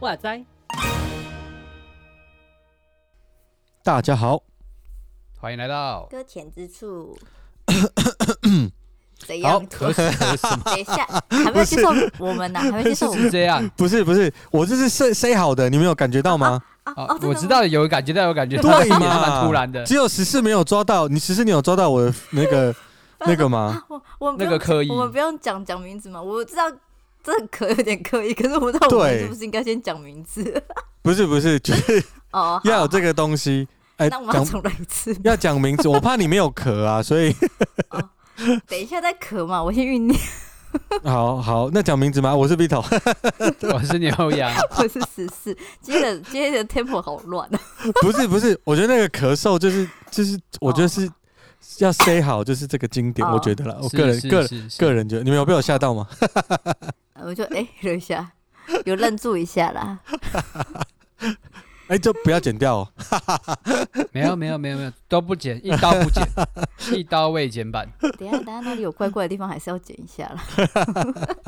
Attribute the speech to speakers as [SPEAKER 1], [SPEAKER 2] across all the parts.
[SPEAKER 1] 哇塞！
[SPEAKER 2] 大家好，
[SPEAKER 3] 欢迎来到
[SPEAKER 4] 搁浅之处。怎
[SPEAKER 2] 好
[SPEAKER 4] 样？
[SPEAKER 3] 可什 可什么？
[SPEAKER 4] 等一下，还没有接受我们呢，还没接受我们。
[SPEAKER 3] 是这样
[SPEAKER 2] 不是不是，我这是塞塞好的，你们有感觉到
[SPEAKER 4] 吗？
[SPEAKER 3] 我知道有感觉到有感觉到，
[SPEAKER 2] 对
[SPEAKER 3] 也是
[SPEAKER 2] 嘛
[SPEAKER 3] 蛮突然的。
[SPEAKER 2] 只有十四没有抓到，你十四你有抓到我的那个 那个吗？
[SPEAKER 4] 我我
[SPEAKER 3] 那个刻意
[SPEAKER 4] 我们不用讲讲名字嘛？我知道这可有点刻意，可是我不知道我们
[SPEAKER 2] 对
[SPEAKER 4] 是不是应该先讲名字？
[SPEAKER 2] 不是不是，就是
[SPEAKER 4] 哦，
[SPEAKER 2] 要有这个东西。哎，
[SPEAKER 4] 那我们要
[SPEAKER 2] 讲
[SPEAKER 4] 重来一次。
[SPEAKER 2] 要讲名字，我怕你没有壳啊，所以
[SPEAKER 4] 等一下再咳嘛，我先酝酿。
[SPEAKER 2] 好好，那讲名字吗？我是 Vito，
[SPEAKER 3] 我是牛羊，
[SPEAKER 4] 我是十四，今天的今天的，temple 好乱啊！
[SPEAKER 2] 不是不是，我觉得那个咳嗽就是就是，我觉得是要 say 好，就是这个经典，
[SPEAKER 4] 哦
[SPEAKER 2] 我觉得啦，我个人个人个人觉得，你们有被我吓到吗？
[SPEAKER 4] 我就哎忍一下，有愣住一下啦。
[SPEAKER 2] 哎，就不要剪掉哦。
[SPEAKER 3] 没有没有没有没有都不剪，一刀不剪，一刀未剪版。
[SPEAKER 4] 等一下等一下那里有怪怪的地方，还是要剪一下啦。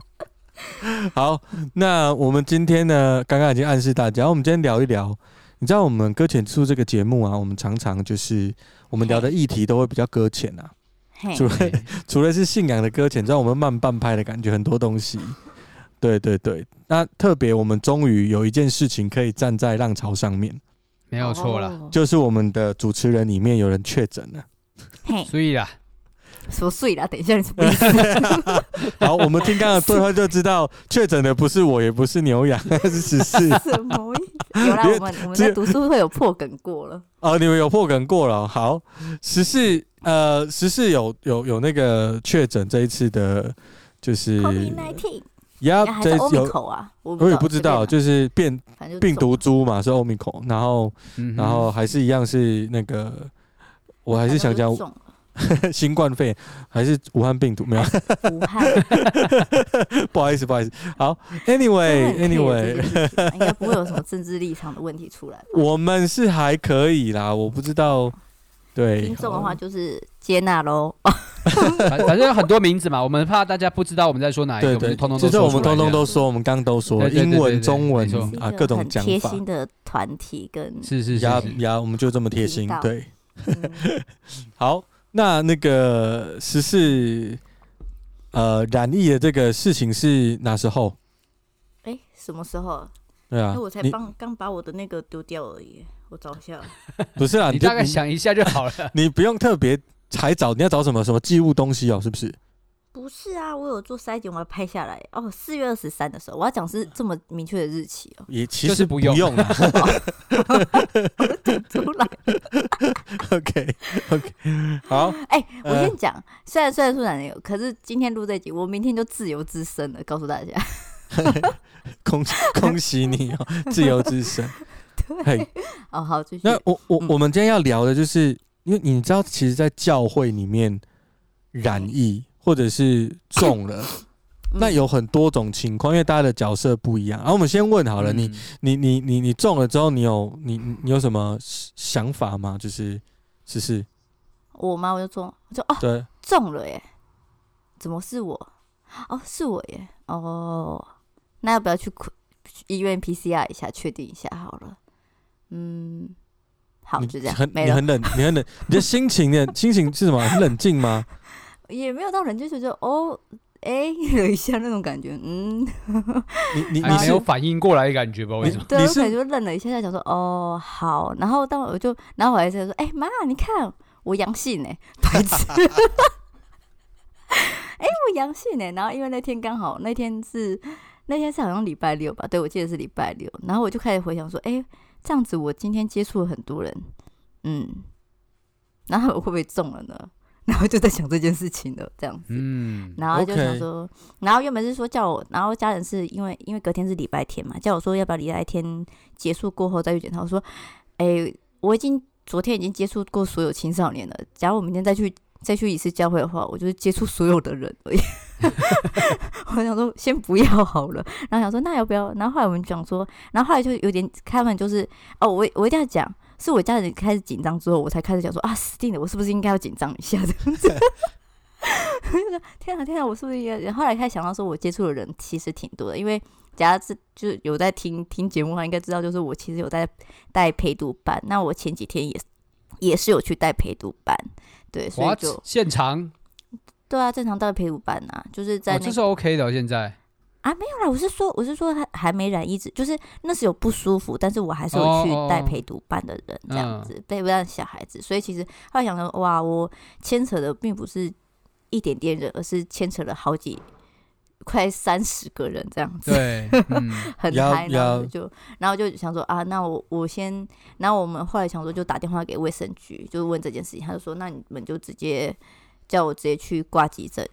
[SPEAKER 2] 好，那我们今天呢，刚刚已经暗示大家，我们今天聊一聊。你知道我们搁浅之处这个节目啊，我们常常就是我们聊的议题都会比较搁浅啊。
[SPEAKER 4] 嘿
[SPEAKER 2] 除了除了是信仰的搁浅，知道我们慢半拍的感觉，很多东西。对对对，那特别我们终于有一件事情可以站在浪潮上面，
[SPEAKER 3] 没有错啦。
[SPEAKER 4] 哦
[SPEAKER 2] 就是我们的主持人里面有人确诊了。
[SPEAKER 4] 嘿，
[SPEAKER 3] 所以啦，
[SPEAKER 4] 说碎啦，等一下你什么意思？
[SPEAKER 2] 好，我们听刚刚的对话就知道，确诊的不是我，也不是牛羊，是十四。
[SPEAKER 4] 什么意思？有啦，我们我们在读书会有破梗过了。
[SPEAKER 2] 哦，你们有破梗过了哦。好，十四呃，十四有有有那个确诊这一次的，就是
[SPEAKER 4] COVID nineteen，
[SPEAKER 2] 呀，
[SPEAKER 4] 还是
[SPEAKER 2] 这有
[SPEAKER 4] Omicron 啊？我
[SPEAKER 2] 我也不知道，
[SPEAKER 4] 就
[SPEAKER 2] 就是变病毒
[SPEAKER 4] 中
[SPEAKER 2] 株嘛，是 Omicron，然后
[SPEAKER 3] 嗯哼
[SPEAKER 2] 然后还是一样是那个，我还是想
[SPEAKER 4] 讲
[SPEAKER 2] 新冠肺炎还是武汉病毒没有，
[SPEAKER 4] 武汉。
[SPEAKER 2] 不好意思不好意思。好
[SPEAKER 4] 真的很
[SPEAKER 2] care，Anyway，Anyway，
[SPEAKER 4] 这件事情啊应该不会有什么政治立场的问题出来。
[SPEAKER 2] 我们是还可以啦，我不知道，对，
[SPEAKER 4] 听众的话就是接纳喽。
[SPEAKER 3] 反反正有很多名字嘛，我们怕大家不知道我们在说哪一个，
[SPEAKER 2] 对对，
[SPEAKER 3] 我们通通
[SPEAKER 2] 就是我们
[SPEAKER 3] 都说出来
[SPEAKER 2] 通通都说，我们刚刚都
[SPEAKER 3] 说
[SPEAKER 2] 英文、中文啊，各种
[SPEAKER 4] 很贴
[SPEAKER 2] 讲法。
[SPEAKER 4] 心的团体跟
[SPEAKER 3] 是是是是，
[SPEAKER 2] 呀呀，我们就这么贴心。对，
[SPEAKER 4] 嗯
[SPEAKER 2] 好，那那个十四呃染疫的这个事情是哪时候？
[SPEAKER 4] 哎，什么时候？
[SPEAKER 2] 对啊
[SPEAKER 4] 我才
[SPEAKER 2] 你
[SPEAKER 4] 刚刚把我的那个丢掉而已，我找一下。
[SPEAKER 2] 不是啊，
[SPEAKER 3] 你大概想一下就好了。
[SPEAKER 2] 你不用特别还找，你要找什么什么寄物东西哦，是不是？
[SPEAKER 4] 不是啊，我有做筛检，我要拍下来。哦，四月二十三的时候，我要讲是这么明确的日期哦。
[SPEAKER 2] 也其
[SPEAKER 3] 实不用
[SPEAKER 2] 不用啊。
[SPEAKER 4] 出来，
[SPEAKER 2] OK OK，好，
[SPEAKER 4] 哎、我
[SPEAKER 2] 呃
[SPEAKER 4] 先讲，虽然虽然说男友，可是今天录这集，我明天就自由之身了，告诉大家。
[SPEAKER 2] 恭恭喜你哦，自由之声。对，
[SPEAKER 4] 哦，好，继续。
[SPEAKER 2] 那我我
[SPEAKER 4] 嗯
[SPEAKER 2] 我们今天要聊的就是，因为你知道，其实，在教会里面染疫或者是中了，
[SPEAKER 4] 嗯
[SPEAKER 2] 那有很多种情况，因为大家的角色不一样。然后我们先问好了，你
[SPEAKER 3] 嗯
[SPEAKER 2] 你你你你中了之后，你有你你你有什么想法吗？就是只是
[SPEAKER 4] 我吗我就中，我就哦
[SPEAKER 2] 对，
[SPEAKER 4] 中了耶，怎么是我？哦，是我耶。哦，那要不要去医院 PCR 一下，确定一下好了？嗯，好，
[SPEAKER 2] 你
[SPEAKER 4] 就这样，
[SPEAKER 2] 很
[SPEAKER 4] 没。
[SPEAKER 2] 你很冷，你很冷，你的心情呢？心情是什么？很冷静吗？
[SPEAKER 4] 也没有到冷静就是觉得哦，哎，有一下那种感觉，嗯，
[SPEAKER 2] 你你你
[SPEAKER 3] 没有反应过来的感觉吧？为什
[SPEAKER 2] 么？对，
[SPEAKER 4] 我可能就愣了一下，在想说哦好，然后当我就，然后我还在说，哎妈，你看我阳性呢，白痴，哎我阳性呢，然后因为那天刚好那天是那天是好像礼拜六吧，对我记得是礼拜六，然后我就开始回想说，哎这样子我今天接触了很多人，嗯，然后我会不会中了呢？然后就在想这件事情了，这样子。
[SPEAKER 3] 嗯，
[SPEAKER 4] 然后就想说然后原本是说叫我，然后家人是因为因为隔天是礼拜天嘛，叫我说要不要礼拜天结束过后再去检查。我说，哎，我已经昨天已经接触过所有青少年了，假如我明天再去再去一次教会的话，我就是接触所有的人而已。我想说先不要好了，然后想说那要不要？然后后来我们讲说，然后后来就有点开门，就是哦，我我一定要讲，是我家人开始紧张之后，我才开始讲说啊，死定了，我是不是应该要紧张一下这样子？我 说天啊天啊，我是不是应该？后来开始想到说，我接触的人其实挺多的，因为假如是就是有在听听节目的话，应该知道，就是我其实有在带陪读班。那我前几天也是也是有去带陪读班，对，所以就
[SPEAKER 3] 现场。
[SPEAKER 4] 对啊，正常带陪读班啊，就是在、那个
[SPEAKER 3] 哦、这是 OK 的、哦。现在
[SPEAKER 4] 啊，没有啦，我是说，我是说他还没染一直就是那时有不舒服，但是我还是有去带陪读班的人这样子，陪伴小孩子。所以其实后来想说，哇，我牵扯的并不是一点点人，而是牵扯了好几快三十个人这样子。
[SPEAKER 3] 对，嗯、
[SPEAKER 4] 很嗨，然后就然后就想说啊，那我我先，然后我们后来想说就打电话给卫生局，就问这件事情，他就说那你们就直接。叫我直接去挂急诊，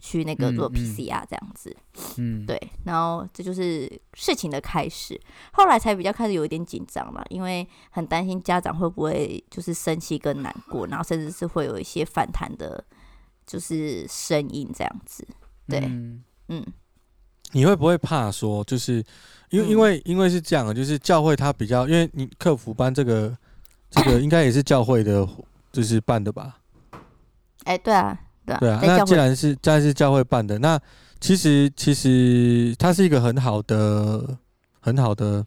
[SPEAKER 4] 去那个做 PCR 这样子，
[SPEAKER 3] 嗯，
[SPEAKER 4] 对，然后这就是事情的开始，后来才比较开始有一点紧张嘛，因为很担心家长会不会就是生气跟难过，然后甚至是会有一些反弹的，就是声音这样子，对，嗯，嗯，
[SPEAKER 2] 你会不会怕说，就是因为、嗯、因为因为是这样，就是教会他比较，因为你客服班这个这个 应该也是教会的，就是办的吧？
[SPEAKER 4] 哎、欸，对啊，对啊，
[SPEAKER 2] 对啊。那既然是既然是教会办的，那其实其实它是一个很好的、很好的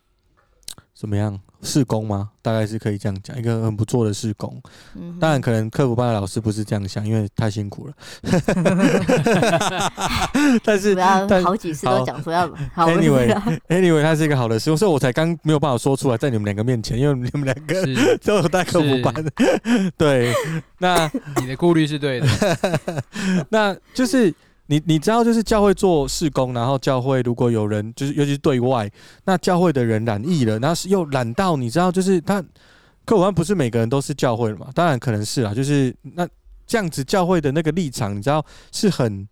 [SPEAKER 2] 怎么样？事工吗？大概是可以这样讲，一个很不错的试工。嗯，当然可能客服班的老师不是这样想，因为太辛苦了。但是，但
[SPEAKER 4] 好几次都讲说要好。
[SPEAKER 2] Anyway，Anyway，它是一个好的事工，所以我才刚没有办法说出来，在你们两个面前，因为你们两个 都有带客服班。对，那
[SPEAKER 3] 你的顾虑是对的。
[SPEAKER 2] 那就是。你你知道，就是教会做事工，然后教会如果有人，就是尤其是对外，那教会的人染疫了，然后是又染到，你知道，就是他，客观不是每个人都是教会的嘛，当然可能是啊，就是那这样子教会的那个立场，你知道是很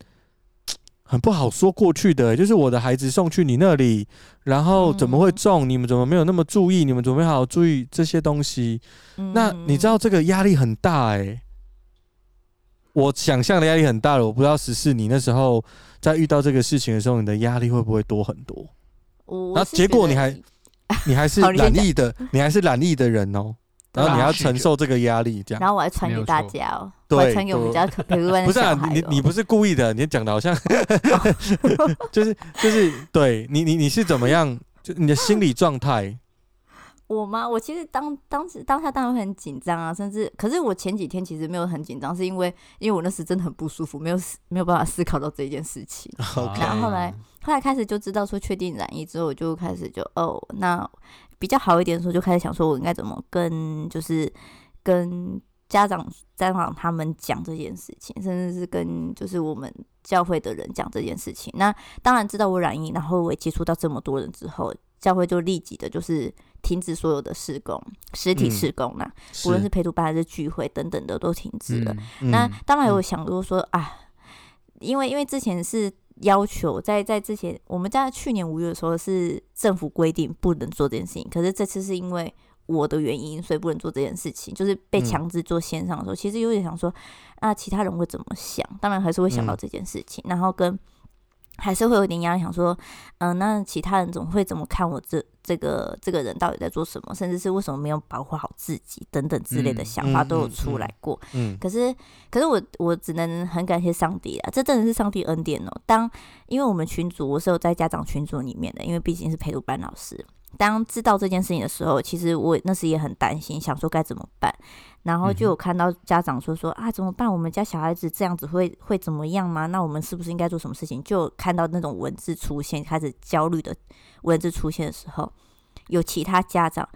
[SPEAKER 2] 很不好说过去的，就是我的孩子送去你那里，然后怎么会中？你们怎么没有那么注意？你们怎么没好好注意这些东西？那你知道这个压力很大哎、欸。我想象的压力很大了，我不知道十四你那时候在遇到这个事情的时候，你的压力会不会多很多？然后结果你还 你还是染疫的，你还是染疫的人哦，然后你还要承受这个压力，这样。
[SPEAKER 4] 然后我还传给大家哦，对，传给我们家可陪伴的小孩。
[SPEAKER 2] 不是啊，你你不是故意的，你讲的好像 就是就是对你你你是怎么样？就你的心理状态。
[SPEAKER 4] 我吗？我其实当当时当下当然会很紧张啊，甚至可是我前几天其实没有很紧张，是因为因为我那时真的很不舒服，没有没有办法思考到这件事情。然后后来后来开始就知道说确定染疫之后，我就开始就哦，那比较好一点的时候，就开始想说我应该怎么跟就是跟家长家长他们讲这件事情，甚至是跟就是我们教会的人讲这件事情。那当然知道我染疫，然后我也接触到这么多人之后，教会就立即的就是。停止所有的施工，实体施工啦，无论是陪读班还是聚会等等的都停止了。嗯、那当然有想过说、嗯、啊，因为因为之前是要求在在之前，我们在去年五月的时候是政府规定不能做这件事情，可是这次是因为我的原因，所以不能做这件事情，就是被强制做线上的时候，嗯、其实有点想说那，其他人会怎么想？当然还是会想到这件事情，嗯、然后跟。还是会有点压力，想说，嗯、呃，那其他人怎么会怎么看我这这个这个人到底在做什么，甚至是为什么没有保护好自己等等之类的想法都有出来过。嗯，嗯，嗯，可是可是我我只能很感谢上帝啊，这真的是上帝恩典哦。当因为我们群组我是有在家长群组里面的，因为毕竟是陪读班老师。当知道这件事情的时候，其实我那时也很担心，想说该怎么办。然后就有看到家长说说啊，怎么办？我们家小孩子这样子会会怎么样吗？那我们是不是应该做什么事情？就看到那种文字出现，开始焦虑的文字出现的时候，有其他家长。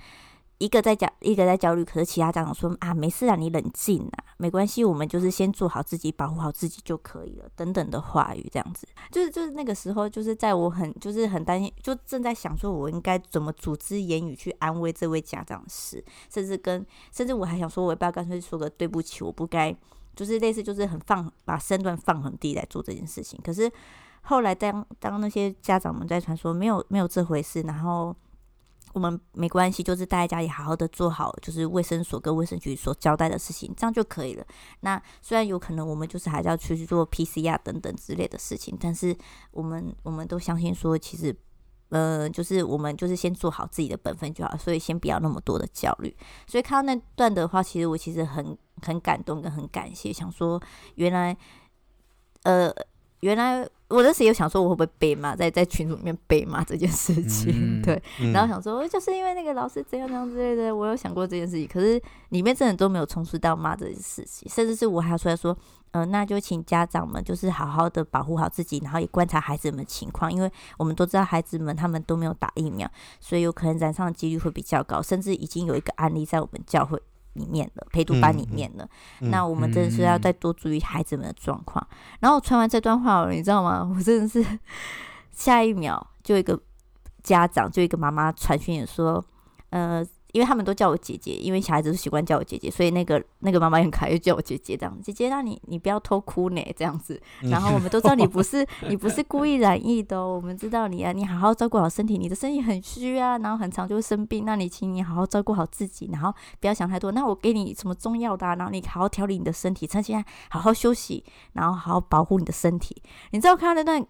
[SPEAKER 4] 一个在焦，一个在焦虑，可是其他家长说啊，没事啊，你冷静啊，没关系，我们就是先做好自己，保护好自己就可以了，等等的话语，这样子，就是就是那个时候，就是在我很就是很担心，就正在想说，我应该怎么组织言语去安慰这位家长时，甚至跟甚至我还想说，我要不要干脆说个对不起，我不该，就是类似就是很放把身段放很低来做这件事情。可是后来当当那些家长们在传说没有没有这回事，然后。我们没关系，就是待在家里好好的做好，就是卫生所跟卫生局所交代的事情，这样就可以了。那虽然有可能我们就是还是要去做 PCR 等等之类的事情，但是我们我们都相信说，其实。呃，就是我们就是先做好自己的本分就好，所以先不要那么多的焦虑。所以看到那段的话，其实我其实很很感动跟很感谢，想说原来，呃，原来。我当时也有想说，我会不会被骂，在在群组里面被骂这件事情，嗯、对，然后想说，就是因为那个老师怎样怎样之类的，我有想过这件事情，可是里面真的都没有充斥到骂这件事情，甚至是我还要出来说，嗯、呃，那就请家长们就是好好的保护好自己，然后也观察孩子们情况，因为我们都知道孩子们他们都没有打疫苗，所以有可能染上的几率会比较高，甚至已经有一个案例在我们教会。里面了陪读班里面了，嗯、那我们真的是要再多注意孩子们的状况。嗯、然后传完这段话，你知道吗？我真的是下一秒就一个家长，就一个妈妈传讯也说，呃。因为他们都叫我姐姐，因为小孩子都习惯叫我姐姐，所以那个那个妈妈很可爱，又叫我姐姐这样。姐姐，那你你不要偷哭呢，这样子。然后我们都知道你不是 你不是故意染疫的哦，我们知道你啊，你好好照顾好身体，你的身体很虚啊，然后很长就会生病，那你请你好好照顾好自己，然后不要想太多。那我给你什么中药的啊，然后你好好调理你的身体，趁现在好好休息，然后好好保护你的身体。你知道看到那段。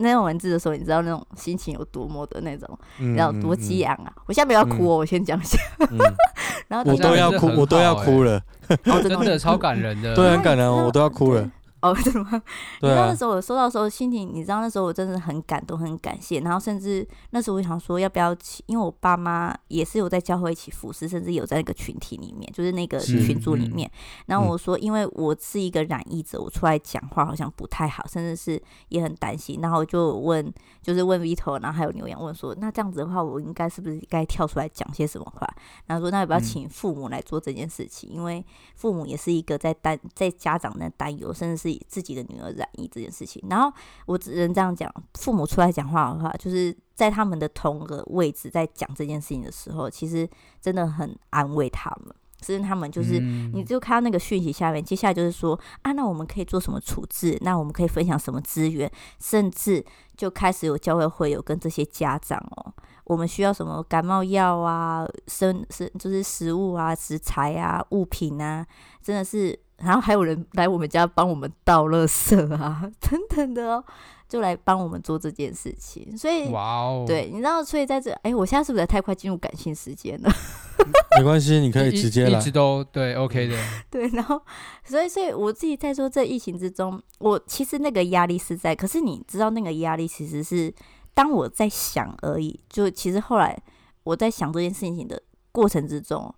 [SPEAKER 4] 那种文字的时候，你知道那种心情有多么的那种，你知道多激昂啊！我现在不要哭哦，我先讲一下。然后
[SPEAKER 2] 我都要哭，我都要哭了，
[SPEAKER 3] 真的超感人的，
[SPEAKER 2] 对，很感人，我都要哭了。
[SPEAKER 4] 哦，真的吗？对啊。你知道那时候我收到的时候心情，你知道那时候我真的很感动，很感谢。然后甚至那时候我想说，要不要请？因为我爸妈也是有在教会一起服侍，甚至有在那个群体里面，就是那个群组里面。然后我说，因为我是一个染疫者，我出来讲话好像不太好，甚至是也很担心。然后我就问，就是问 Vito，然后还有牛羊问说，那这样子的话，我应该是不是该跳出来讲些什么话？然后说，那要不要请父母来做这件事情？因为父母也是一个在担在家长那担忧，甚至是。自己的女儿染疫这件事情，然后我只能这样讲：父母出来讲话的话，就是在他们的同个位置在讲这件事情的时候，其实真的很安慰他们。其实他们就是，你就看到那个讯息下面，接下来就是说啊，那我们可以做什么处置？那我们可以分享什么资源？甚至就开始有教会会有跟这些家长哦，我们需要什么感冒药啊、生生就是食物啊、食材啊、物品啊，真的是。然后还有人来我们家帮我们倒垃圾啊，等等的哦，就来帮我们做这件事情。所以，哇哦，对，你知道，所以在这，哎，我现在是不是太快进入感性时间了？
[SPEAKER 2] 没关系，你可以直接来，
[SPEAKER 3] 一直都对，OK 的。
[SPEAKER 4] 对，然后，所以，所以我自己在说，这疫情之中，我其实那个压力是在，可是你知道，那个压力其实是当我在想而已。就其实后来我在想这件事情的过程之中。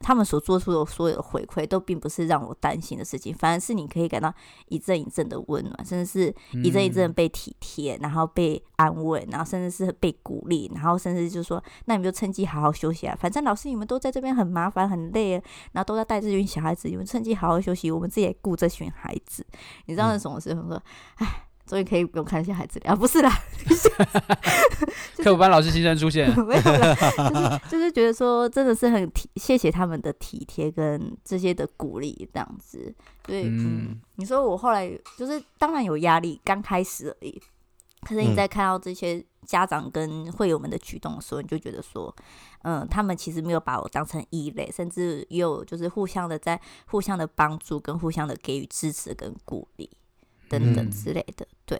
[SPEAKER 4] 他们所做出的所有的回馈，都并不是让我担心的事情，反而是你可以感到一阵一阵的温暖，甚至是一阵一阵被体贴，然后被安慰，然后甚至是被鼓励，然后甚至就是说，那你们就趁机好好休息啊，反正老师你们都在这边很麻烦很累，然后都要带这群小孩子，你们趁机好好休息，我们自己来顾这群孩子，你知道是什么时候说，哎。终于可以不用看一些孩子了啊！不是啦，
[SPEAKER 3] 课辅班老师新生出现，
[SPEAKER 4] 没有啦，就是就是觉得说，真的是很体谢谢他们的体贴跟这些的鼓励，这样子。所以，嗯，嗯，你说我后来就是当然有压力，刚开始而已。可是你在看到这些家长跟会友们的举动的时候，你就觉得说，嗯，他们其实没有把我当成异类，甚至也有就是互相的在互相的帮助跟互相的给予支持跟鼓励。等等之类的，对。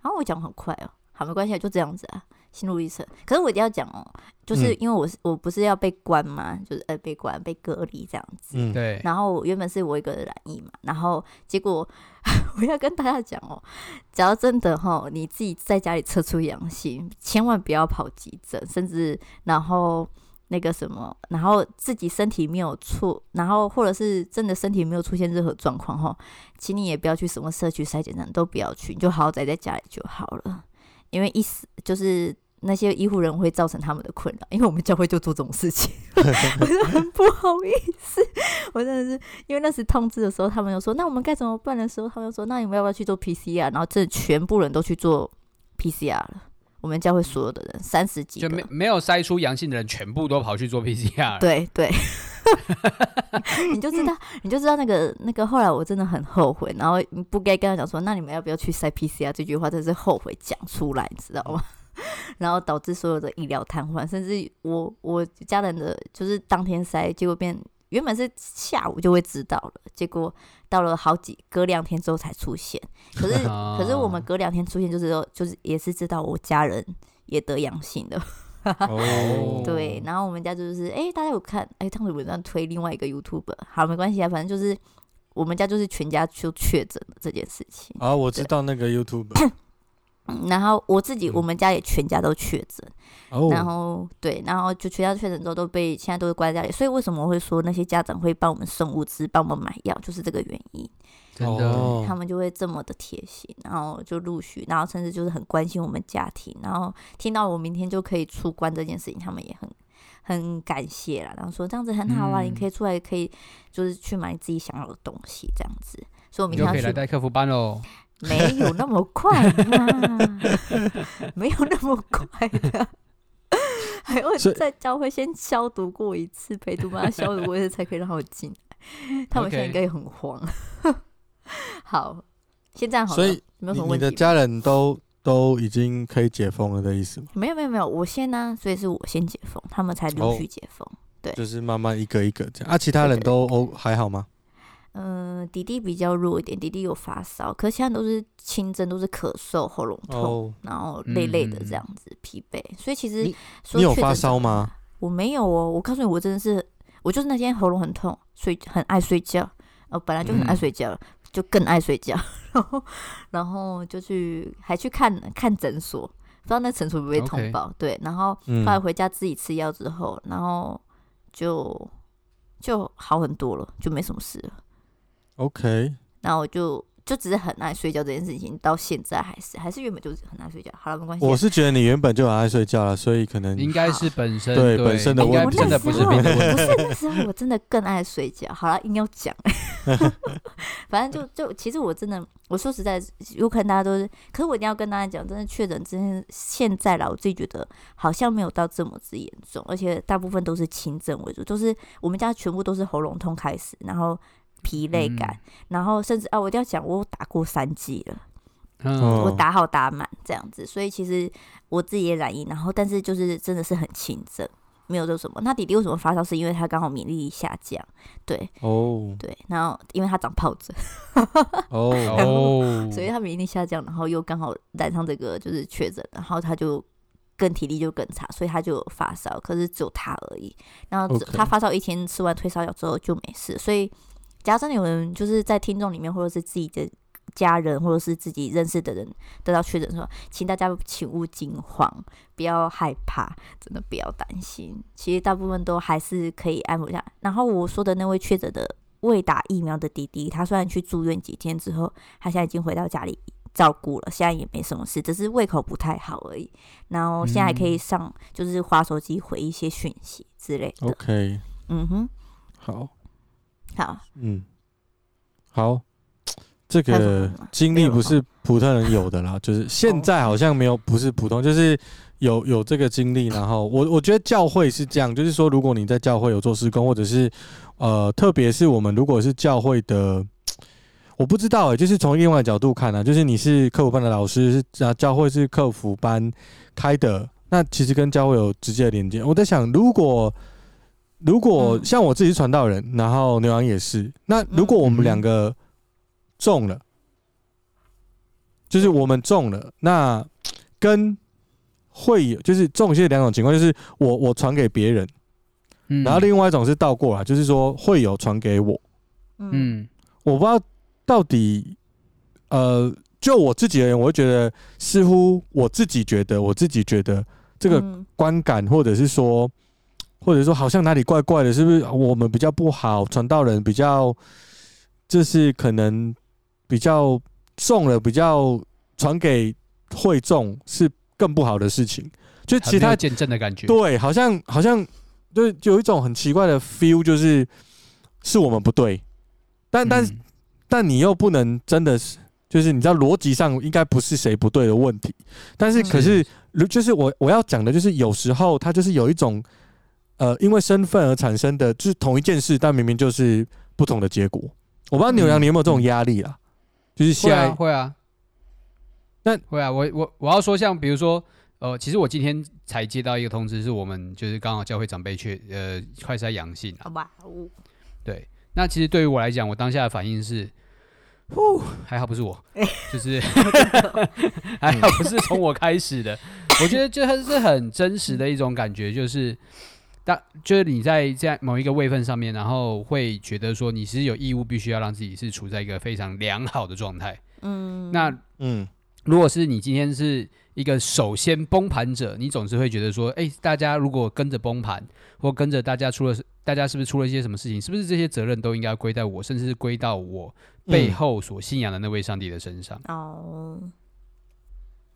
[SPEAKER 4] 然后我讲很快哦，好，没关系，就这样子啊，心路历程。可是我一定要讲哦，就是因为我是我不是要被关嘛，就是呃被关被隔离这样子。嗯，对。然后原本是我一个人染疫嘛，然后结果 我要跟大家讲哦，只要真的哈，你自己在家里测出阳性，千万不要跑急诊，甚至然后。那个什么，然后自己身体没有出，然后或者是真的身体没有出现任何状况哈，请你也不要去什么社区筛检站，都不要去，你就好好宅在家里就好了。因为一死就是那些医护人会造成他们的困扰，因为我们教会就做这种事情，我就很不好意思。我真的是因为那时通知的时候，他们又说那我们该怎么办的时候，他们又说那你们要不要去做 PCR？然后这全部人都去做 PCR 了。我们教会所有的人三十几个，
[SPEAKER 3] 就没没有筛出阳性的人，全部都跑去做 PCR。
[SPEAKER 4] 对对，你就知道，你就知道那个那个。后来我真的很后悔，然后不该跟他讲说，那你们要不要去筛 PCR？这句话真是后悔讲出来，你知道吗？然后导致所有的医疗瘫痪，甚至我我家人的就是当天筛，结果变原本是下午就会知道了，结果到了好几隔两天之后才出现。可是 可是我们隔两天出现，就是说就是也是知道我家人也得阳性的。
[SPEAKER 2] 哦，
[SPEAKER 4] 对，然后我们家就是哎，大家有看哎，汤主任推另外一个 YouTube，好，没关系啊，反正就是我们家就是全家就确诊了这件事情。
[SPEAKER 2] 啊，我知道那个 YouTube。
[SPEAKER 4] 然后我自己，我们家也全家都确诊，
[SPEAKER 2] 哦、
[SPEAKER 4] 然后对，然后就全家确诊之后都被现在都是关在家里，所以为什么我会说那些家长会帮我们送物资、帮我们买药，就是这个原因。
[SPEAKER 3] 真的，
[SPEAKER 4] 他们就会这么的贴心，然后就陆续，然后甚至就是很关心我们家庭，然后听到我明天就可以出关这件事情，他们也很很感谢啦，然后说这样子很好啊，嗯、你可以出来，可以就是去买自己想要的东西，这样子，所以我明天要去
[SPEAKER 3] 来带客服班喽。
[SPEAKER 4] 没有那么快嘛，没有那么快的，还要在教会先消毒过一次，陪读妈消毒过一次才可以让我进来。他们现在应该也很慌。好，先这样好了，
[SPEAKER 2] 所以
[SPEAKER 4] 没有什么问题。
[SPEAKER 2] 你的家人都都已经可以解封了的意思吗？
[SPEAKER 4] 没有没有没有，我先呢、啊，所以是我先解封，他们才陆续解封。哦、对，
[SPEAKER 2] 就是慢慢一个一个这样啊。其他人都哦还好吗？
[SPEAKER 4] 嗯、呃，弟弟比较弱一点，弟弟有发烧，可是现在都是轻症，都是咳嗽、喉咙痛，哦、然后累累的这样子，疲惫。所以其实
[SPEAKER 2] 你，你有发烧吗？
[SPEAKER 4] 我没有哦，我告诉你，我真的是，我就是那天喉咙很痛，睡很爱睡觉，呃，本来就很爱睡觉，嗯、就更爱睡觉，然后然后就去还去看看诊所，不知道那诊所会不会通报.对，然后后来回家自己吃药之后，然后就就好很多了，就没什么事了。
[SPEAKER 2] OK，
[SPEAKER 4] 那我就就只是很爱睡觉这件事情，到现在还是还是原本就是很爱睡觉。好了，没关系。
[SPEAKER 2] 我是觉得你原本就很爱睡觉了，所以可能
[SPEAKER 3] 应该是本身
[SPEAKER 2] 对本身的问题，
[SPEAKER 3] 真的不是别的问题。
[SPEAKER 4] 不是那时候我真的更爱睡觉。好了，硬要讲，反正就就其实我真的，我说实在，有可能大家都是，可是我一定要跟大家讲，真的确诊真的现在啦，我自己觉得好像没有到这么之严重，而且大部分都是轻症为主，都是我们家全部都是喉咙痛开始，然后。疲累感，嗯、然后甚至啊，我一定要讲，我打过三剂了，嗯、我打好打满这样子，所以其实我自己也染疫，然后但是就是真的是很轻症，没有做什么。那弟弟为什么发烧？是因为他刚好免疫力下降，对，
[SPEAKER 2] 哦，
[SPEAKER 4] 对，然后因为他长疱疹，
[SPEAKER 2] 哦，
[SPEAKER 4] 所以他免疫力下降，然后又刚好染上这个就是确诊，然后他就更体力就更差，所以他就发烧，可是只有他而已。然后他发烧一天，吃完退烧药之后就没事，所以。假如真的有人就是在听众里面，或者是自己的家人，或者是自己认识的人得到确诊的时候，请大家请勿惊慌，不要害怕，真的不要担心。其实大部分都还是可以安抚下。然后我说的那位确诊的未打疫苗的弟弟，他虽然去住院几天之后，他现在已经回到家里照顾了，现在也没什么事，只是胃口不太好而已。然后现在还可以上，就是滑手机回一些讯息之类的。
[SPEAKER 2] OK，
[SPEAKER 4] 嗯哼，
[SPEAKER 2] 好。
[SPEAKER 4] 好，
[SPEAKER 2] 嗯，好，这个经历不是普通人有的啦，就是现在好像没有，不是普通，就是有有这个经历。然后我我觉得教会是这样，就是说，如果你在教会有做施工，或者是呃，特别是我们如果是教会的，我不知道哎、欸，就是从另外角度看呢、啊，就是你是客服班的老师，是啊，教会是客服班开的，那其实跟教会有直接的连接。我在想，如果如果像我自己是传道人，嗯、然后牛羊也是，那如果我们两个中了，嗯、就是我们中了，那跟会有就是中些两种情况，就是我我传给别人，嗯、然后另外一种是倒过来，就是说会有传给我，
[SPEAKER 3] 嗯，
[SPEAKER 2] 我不知道到底，呃，就我自己而言，我会觉得似乎我自己觉得，我自己觉得这个观感，或者是说。或者说好像哪里怪怪的，是不是我们比较不好？传道人比较，就是可能比较重了，比较传给会众是更不好的事情。就其他
[SPEAKER 3] 见证的感觉，
[SPEAKER 2] 对，好像好像就就有一种很奇怪的 feel，就是是我们不对，但但、嗯、但你又不能真的是，就是你知道逻辑上应该不是谁不对的问题，但是可是如就是我我要讲的就是有时候他就是有一种。呃，因为身份而产生的，就是同一件事，但明明就是不同的结果。我不知道牛羊，你有没有这种压力啊？嗯、就是现在
[SPEAKER 3] 会啊，会啊。那会啊，我我我要说，像比如说，呃，其实我今天才接到一个通知，是我们就是刚好教会长辈确呃快筛阳性，
[SPEAKER 4] 好吧，
[SPEAKER 3] 对，那其实对于我来讲，我当下的反应是，呼，还好不是我，就是 还好不是从我开始的。我觉得这还是很真实的一种感觉，就是当就是你在这样某一个位份上面，然后会觉得说你是有义务必须要让自己是处在一个非常良好的状态。嗯，那嗯，如果是你今天是一个首先崩盘者，你总是会觉得说，哎，大家如果跟着崩盘，或跟着大家出了。大家是不是出了一些什么事情？是不是这些责任都应该归在我，甚至是归到我背后所信仰的那位上帝的身上？
[SPEAKER 4] 嗯、哦，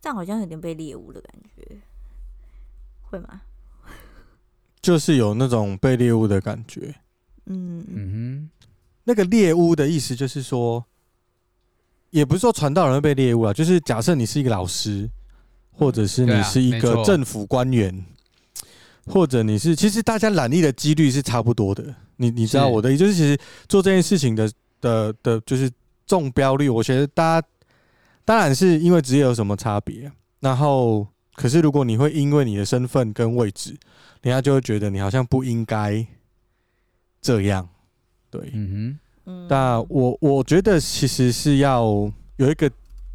[SPEAKER 4] 这样好像有点被猎物的感觉，会吗？
[SPEAKER 2] 就是有那种被猎物的感觉。
[SPEAKER 4] 嗯嗯哼，
[SPEAKER 2] 那个猎物的意思就是说，也不是说传道人会被猎物啊，就是假设你是一个老师，或者是你是一个政府官员。或者你是，其实大家染疫的几率是差不多的。你你知道我的意思，就是其实做这件事情的的的，就是中标率，我觉得大家当然是因为职业有什么差别。然后，可是如果你会因为你的身份跟位置，人家就会觉得你好像不应该这样。对，嗯哼，但我我觉得其实是要有一个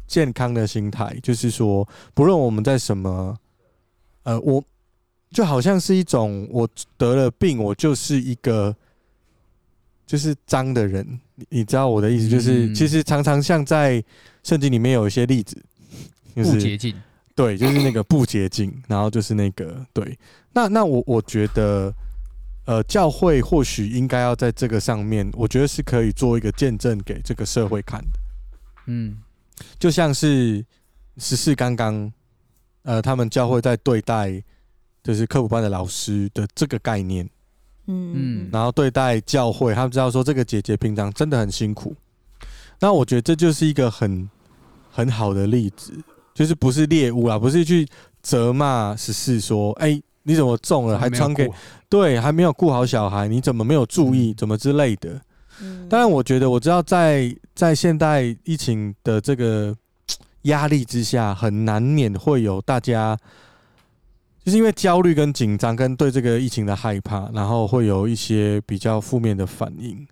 [SPEAKER 2] 健康的心态，就是说，不论我们在什么，呃，我。就好像是一种，我得了病，我就是一个就是脏的人，你知道我的意思？就是其实常常像在圣经里面有一些例子，就是
[SPEAKER 3] 不洁净，
[SPEAKER 2] 对，就是那个不洁净，然后就是那个对。那那我我觉得，呃，教会或许应该要在这个上面，我觉得是可以做一个见证给这个社会看的。嗯，就像是十四刚刚，呃，他们教会在对待。就是科普班的老师的这个概念，嗯嗯，然后对待教会，他们知道说这个姐姐平常真的很辛苦，那我觉得这就是一个很很好的例子，就是不是猎物啦，不是去责骂十四说，哎、欸，你怎么中了还传给，对，还没有顾好小孩，你怎么没有注意，怎么之类的。当然，我觉得我知道在在现代疫情的这个压力之下，很难免会有大家。就是因为焦虑跟紧张，跟对这个疫情的害怕，然后会有一些比较负面的反应。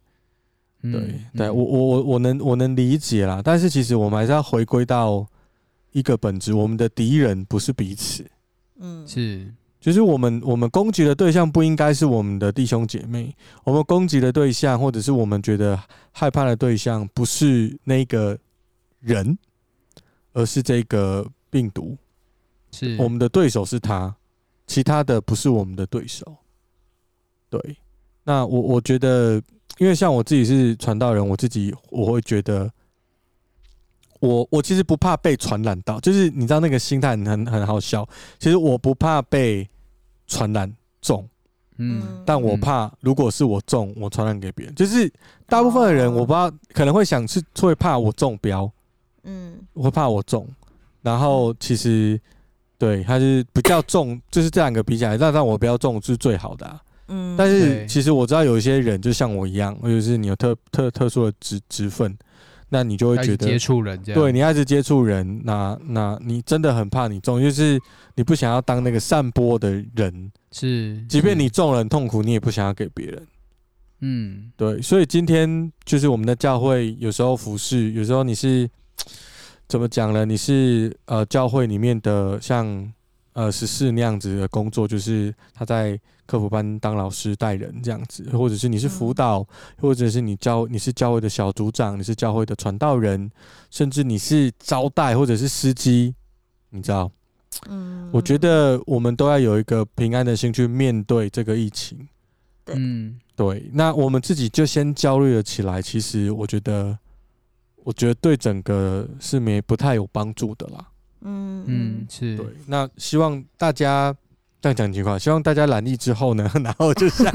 [SPEAKER 2] 对，嗯、对我我我我能我能理解啦，但是其实我们还是要回归到一个本质，我们的敌人不是彼此。
[SPEAKER 3] 嗯，是，
[SPEAKER 2] 就是我们我们攻击的对象不应该是我们的弟兄姐妹，我们攻击的对象或者是我们觉得害怕的对象，不是那个人，而是这个病毒。是我们的对手是他，其他的不是我们的对手。对，那我我觉得，因为像我自己是传道人，我自己我会觉得我，我我其实不怕被传染到，就是你知道那个心态很很好笑。其实我不怕被传染中，嗯，但我怕如果是我中，我传染给别人。就是大部分的人，我不知道可能会想是会怕我中标，嗯，会怕我中，然后其实。对，他是比较重，就是这两个比起来，那让我不要重是最好的啊。嗯，但是其实我知道有一些人就像我一样，或者是你有特特特殊的职职分，那你就会觉得
[SPEAKER 3] 接触人这样，
[SPEAKER 2] 对，你爱是接触人，那那你真的很怕你中，就是你不想要当那个散播的人，
[SPEAKER 3] 是，
[SPEAKER 2] 即便你中了很痛苦，你也不想要给别人。嗯，对，所以今天就是我们的教会有时候服侍，有时候你是。怎么讲呢？你是呃教会里面的像呃十四那样子的工作，就是他在客服班当老师带人这样子，或者是你是辅导，或者是你教你是教会的小组长，你是教会的传道人，甚至你是招待或者是司机，你知道？嗯，我觉得我们都要有一个平安的心去面对这个疫情。嗯，对。那我们自己就先焦虑了起来，其实我觉得。我觉得对整个是没不太有帮助的啦。
[SPEAKER 3] 嗯嗯，是
[SPEAKER 2] 对。那希望大家这样讲情况，希望大家染疫之后呢，然后就像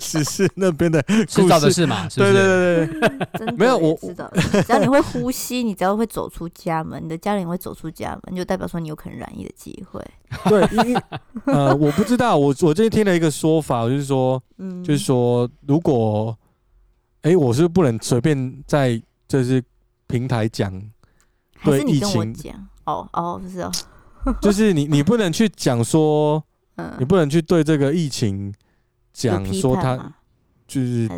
[SPEAKER 2] 只是那边的
[SPEAKER 3] 制造的是嘛？是是
[SPEAKER 2] 对对对对，没有我
[SPEAKER 4] 知道。只要你会呼吸，你只要会走出家门，你的家人会走出家门，就代表说你有可能染疫的机会。
[SPEAKER 2] 对，因为呃，我不知道，我我最近听了一个说法，就是说，嗯，就是说，如果哎、欸，我是不能随便在就是。平台讲，对疫情
[SPEAKER 4] 哦哦，不是哦，
[SPEAKER 2] 就是你你不能去讲说，
[SPEAKER 4] 嗯，
[SPEAKER 2] 你不能去对这个疫情讲说它就是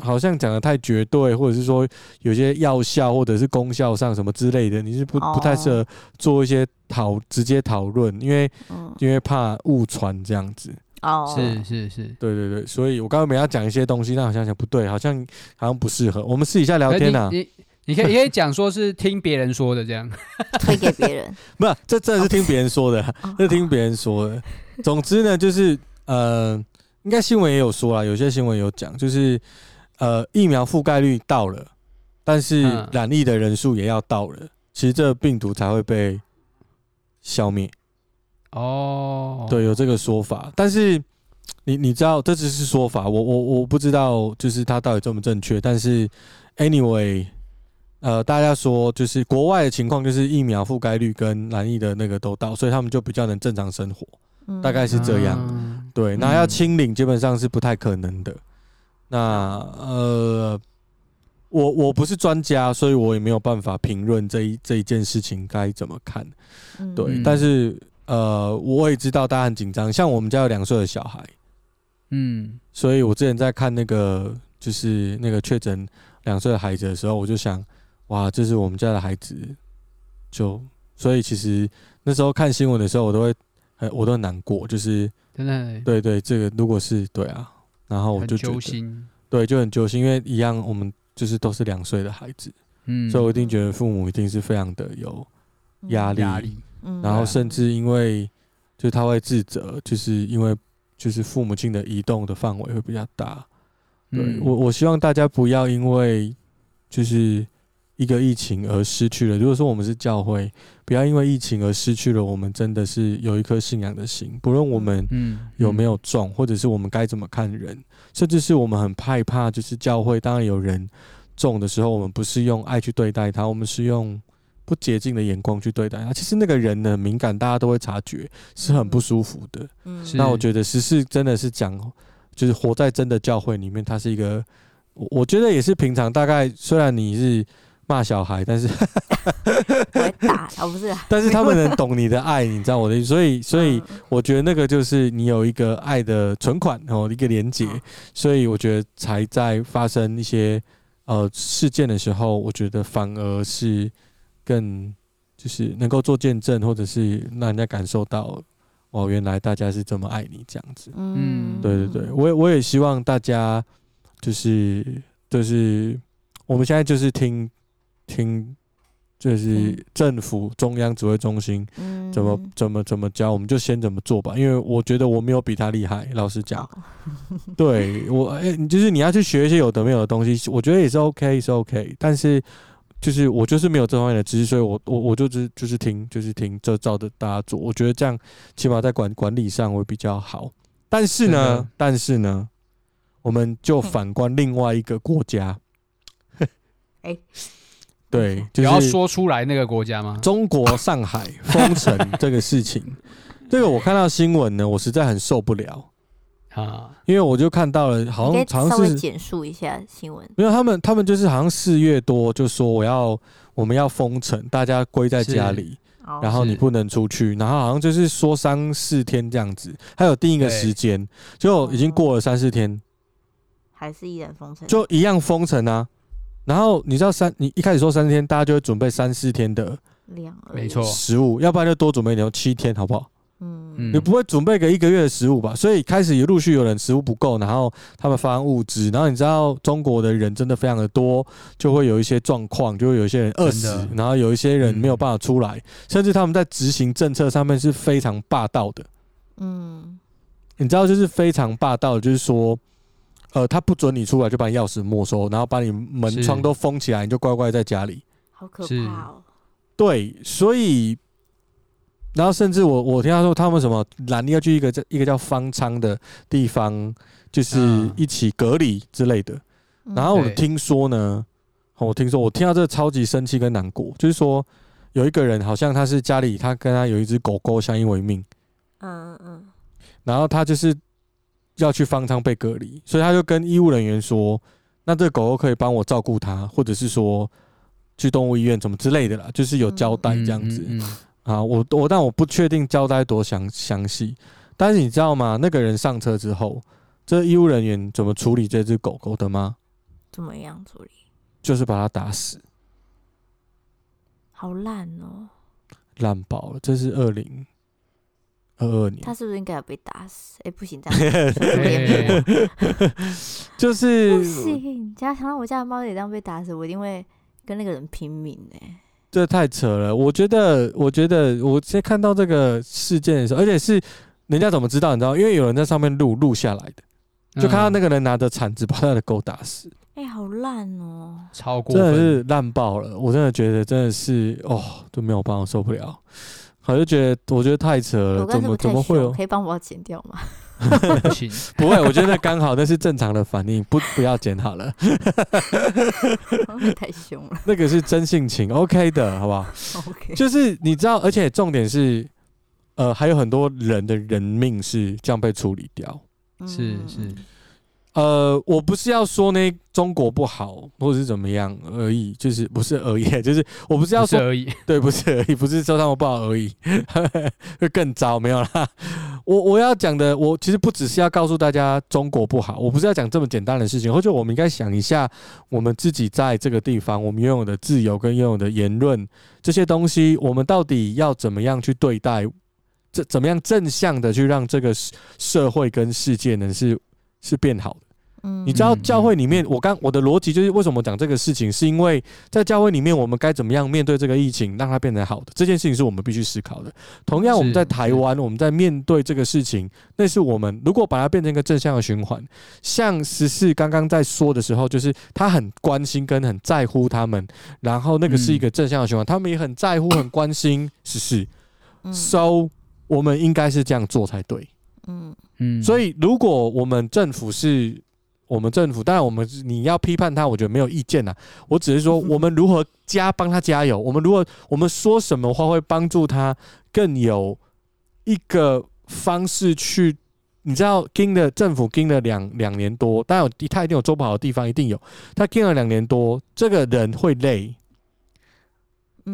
[SPEAKER 2] 好像讲的太绝对，或者是说有些药效或者是功效上什么之类的，你是不不太适合做一些讨直接讨论，因为因为怕误传这样子。
[SPEAKER 4] 哦，
[SPEAKER 3] 是是是，
[SPEAKER 2] 对对对，所以我刚刚没要讲一些东西，但好像想不对，好像好像不适合。我们私底下聊天啊，
[SPEAKER 3] 你你，可以你可以讲说是听别人说的这样，
[SPEAKER 4] 推给别人，
[SPEAKER 2] 不是，这真的是听别人说的，这是听别人说的。总之呢，就是呃，应该新闻也有说啦，有些新闻有讲，就是呃，疫苗覆盖率到了，但是染疫的人数也要到了，其实这个病毒才会被消灭。哦，对，有这个说法，但是你你知道这只是说法，我我我不知道，就是它到底正不正确。但是 anyway，呃，大家说就是国外的情况，就是疫苗覆盖率跟蓝疫的那个都到，所以他们就比较能正常生活，大概是这样。嗯、对，那要清零基本上是不太可能的。那呃，我我不是专家，所以我也没有办法评论这一这一件事情该怎么看。对，嗯、但是。呃，我也知道大家很紧张，像我们家有两岁的小孩，嗯，所以我之前在看那个就是那个确诊两岁的孩子的时候，我就想，哇，这是我们家的孩子，就所以其实那时候看新闻的时候，我都会很我都很难过，就是真的，对对，这个如果是对啊，然后我就揪心，对，就很揪心，因为一样我们就是都是两岁的孩子，嗯，所以我一定觉得父母一定是非常的有压力。嗯然后甚至因为，就他会自责，就是因为就是父母亲的移动的范围会比较大。对，我，我希望大家不要因为就是一个疫情而失去了。如果说我们是教会，不要因为疫情而失去了我们真的是有一颗信仰的心。不论我们有没有中，或者是我们该怎么看人，甚至是我们很害怕，就是教会当然有人中的时候，我们不是用爱去对待他，我们是用。不洁净的眼光去对待他，其实那个人呢，敏感，大家都会察觉，是很不舒服的。嗯，那我觉得时事真的是讲，就是活在真的教会里面，他是一个，我我觉得也是平常大概，虽然你是骂小孩，但是
[SPEAKER 4] 我会打，哦不是，
[SPEAKER 2] 但是他们能懂你的爱，你知道我的意思，所以 所以我觉得那个就是你有一个爱的存款哦，一个连接，所以我觉得才在发生一些呃事件的时候，我觉得反而是。更就是能够做见证，或者是让人家感受到哦，原来大家是这么爱你这样子。嗯，对对对，我也我也希望大家就是就是我们现在就是听听，就是政府中央指挥中心怎么怎么怎么教，我们就先怎么做吧。因为我觉得我没有比他厉害，老实讲。对我哎，你就是你要去学一些有的没有的东西，我觉得也是 OK，是 OK，但是。就是我就是没有这方面的知识，所以我我我就只就是听就是听，这照着大家做。我觉得这样起码在管管理上会比较好。但是呢，的但是呢，我们就反观另外一个国家。哎，对，就是
[SPEAKER 3] 要说出来那个国家吗？
[SPEAKER 2] 中国上海封城这个事情，这个我看到新闻呢，我实在很受不了。啊，因为我就看到了，好像好像是
[SPEAKER 4] 简述一下新闻。
[SPEAKER 2] 没有，他们他们就是好像四月多就说我要我们要封城，大家归在家里，然后你不能出去，然后好像就是说三四天这样子，还有定一个时间，就已经过了三四天，
[SPEAKER 4] 还是依然封城，
[SPEAKER 2] 就一样封城啊。然后你知道三，你一开始说三四天，大家就会准备三四天的
[SPEAKER 4] 量，
[SPEAKER 3] 没错，
[SPEAKER 2] 食物，要不然就多准备一点，七天好不好？嗯，你不会准备个一个月的食物吧？所以开始也陆续有人食物不够，然后他们发物资，然后你知道中国的人真的非常的多，就会有一些状况，就会有一些人饿死，然后有一些人没有办法出来，嗯、甚至他们在执行政策上面是非常霸道的。嗯，你知道就是非常霸道，就是说，呃，他不准你出来，就把你钥匙没收，然后把你门窗都封起来，你就乖乖在家里。
[SPEAKER 4] 好可怕哦！
[SPEAKER 2] 对，所以。然后甚至我我听他说他们什么染疫要去一个叫一个叫方舱的地方，就是一起隔离之类的。然后我听说呢，我听说我听到这个超级生气跟难过，就是说有一个人好像他是家里他跟他有一只狗狗相依为命，嗯嗯，然后他就是要去方舱被隔离，所以他就跟医务人员说，那这狗狗可以帮我照顾它，或者是说去动物医院怎么之类的啦，就是有交代这样子。啊，我我但我不确定交代多详详细，但是你知道吗？那个人上车之后，这医务人员怎么处理这只狗狗的吗？
[SPEAKER 4] 怎么样处理？
[SPEAKER 2] 就是把它打死，
[SPEAKER 4] 好烂哦，
[SPEAKER 2] 烂爆了！这是二零二二年，
[SPEAKER 4] 他是不是应该要被打死？哎、欸，不行，这样
[SPEAKER 2] 就是
[SPEAKER 4] 不行。假如想到我家的猫也这样被打死，我一定会跟那个人拼命哎、欸。
[SPEAKER 2] 这太扯了！我觉得，我觉得，我现在看到这个事件的时候，而且是人家怎么知道？你知道，因为有人在上面录录下来的，就看到那个人拿着铲子把他的狗打死。
[SPEAKER 4] 哎、欸，好烂哦！
[SPEAKER 3] 超过分，
[SPEAKER 2] 真的是烂爆了！我真的觉得真的是哦，都没有办法受不了。我就觉得，我觉得太扯了，怎么怎么会有？
[SPEAKER 4] 可以帮我剪掉吗？
[SPEAKER 3] 不行，
[SPEAKER 2] 不会，我觉得刚好那是正常的反应，不不要剪好了。
[SPEAKER 4] 太凶了，
[SPEAKER 2] 那个是真性情，OK 的，好不好
[SPEAKER 4] ？OK，
[SPEAKER 2] 就是你知道，而且重点是，呃，还有很多人的人命是这样被处理掉，
[SPEAKER 3] 是是。
[SPEAKER 2] 呃，我不是要说那中国不好，或者是怎么样而已，就是不是而已，就是我不是要说
[SPEAKER 3] 而已，
[SPEAKER 2] 对，不是而已，不是说他们不好而已，会更糟，没有啦。我我要讲的，我其实不只是要告诉大家中国不好，我不是要讲这么简单的事情，或者我们应该想一下，我们自己在这个地方，我们拥有的自由跟拥有的言论这些东西，我们到底要怎么样去对待？这怎么样正向的去让这个社会跟世界呢是？是变好的，嗯，你知道教会里面，我刚我的逻辑就是为什么讲这个事情，是因为在教会里面，我们该怎么样面对这个疫情，让它变成好的这件事情，是我们必须思考的。同样，我们在台湾，我们在面对这个事情，那是我们如果把它变成一个正向的循环，像十四刚刚在说的时候，就是他很关心跟很在乎他们，然后那个是一个正向的循环，他们也很在乎、很关心十四，so 我们应该是这样做才对。嗯嗯，所以如果我们政府是我们政府，当然我们你要批判他，我觉得没有意见呐。我只是说，我们如何加帮他加油？我们如果我们说什么话会帮助他更有一个方式去？你知道，盯了政府盯了两两年多，当然有他一定有做不好的地方，一定有。他盯了两年多，这个人会累，